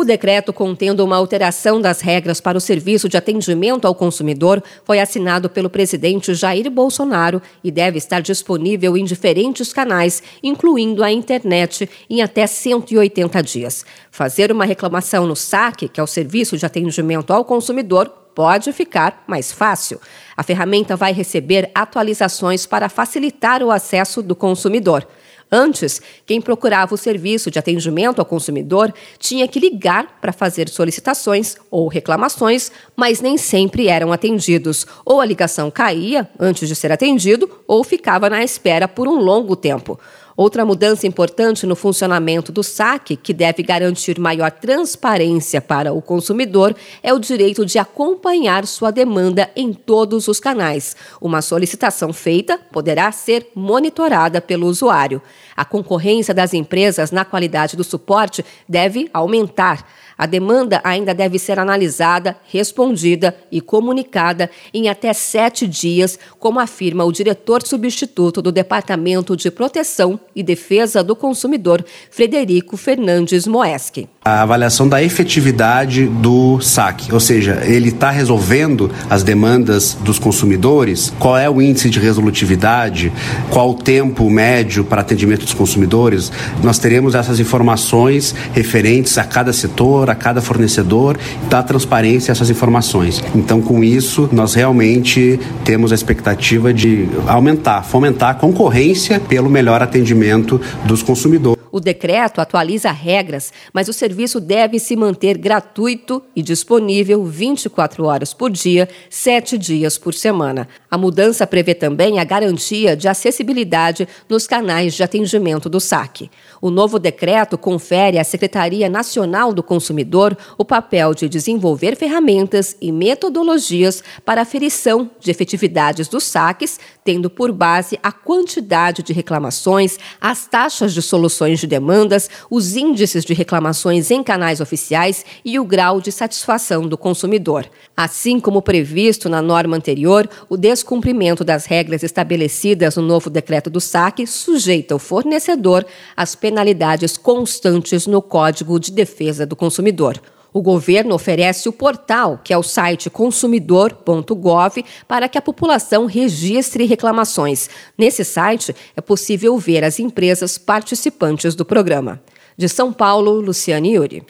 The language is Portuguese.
O decreto contendo uma alteração das regras para o serviço de atendimento ao consumidor foi assinado pelo presidente Jair Bolsonaro e deve estar disponível em diferentes canais, incluindo a internet, em até 180 dias. Fazer uma reclamação no SAC, que é o Serviço de Atendimento ao Consumidor, pode ficar mais fácil. A ferramenta vai receber atualizações para facilitar o acesso do consumidor. Antes, quem procurava o serviço de atendimento ao consumidor tinha que ligar para fazer solicitações ou reclamações, mas nem sempre eram atendidos. Ou a ligação caía antes de ser atendido, ou ficava na espera por um longo tempo. Outra mudança importante no funcionamento do saque, que deve garantir maior transparência para o consumidor, é o direito de acompanhar sua demanda em todos os canais. Uma solicitação feita poderá ser monitorada pelo usuário. A concorrência das empresas na qualidade do suporte deve aumentar. A demanda ainda deve ser analisada, respondida e comunicada em até sete dias, como afirma o diretor substituto do Departamento de Proteção e Defesa do Consumidor, Frederico Fernandes Moeschi. A avaliação da efetividade do saque, ou seja, ele está resolvendo as demandas dos consumidores, qual é o índice de resolutividade, qual o tempo médio para atendimento dos consumidores. Nós teremos essas informações referentes a cada setor, para cada fornecedor, dar transparência a essas informações. Então, com isso, nós realmente temos a expectativa de aumentar, fomentar a concorrência pelo melhor atendimento dos consumidores. O decreto atualiza regras, mas o serviço deve se manter gratuito e disponível 24 horas por dia, 7 dias por semana. A mudança prevê também a garantia de acessibilidade nos canais de atendimento do SAC. O novo decreto confere à Secretaria Nacional do Consumidor o papel de desenvolver ferramentas e metodologias para aferição de efetividades dos saques, tendo por base a quantidade de reclamações, as taxas de soluções de demandas, os índices de reclamações em canais oficiais e o grau de satisfação do consumidor. Assim como previsto na norma anterior, o descumprimento das regras estabelecidas no novo decreto do saque sujeita o fornecedor às penalidades constantes no Código de Defesa do Consumidor. O governo oferece o portal, que é o site consumidor.gov, para que a população registre reclamações. Nesse site é possível ver as empresas participantes do programa. De São Paulo, Luciane Yuri.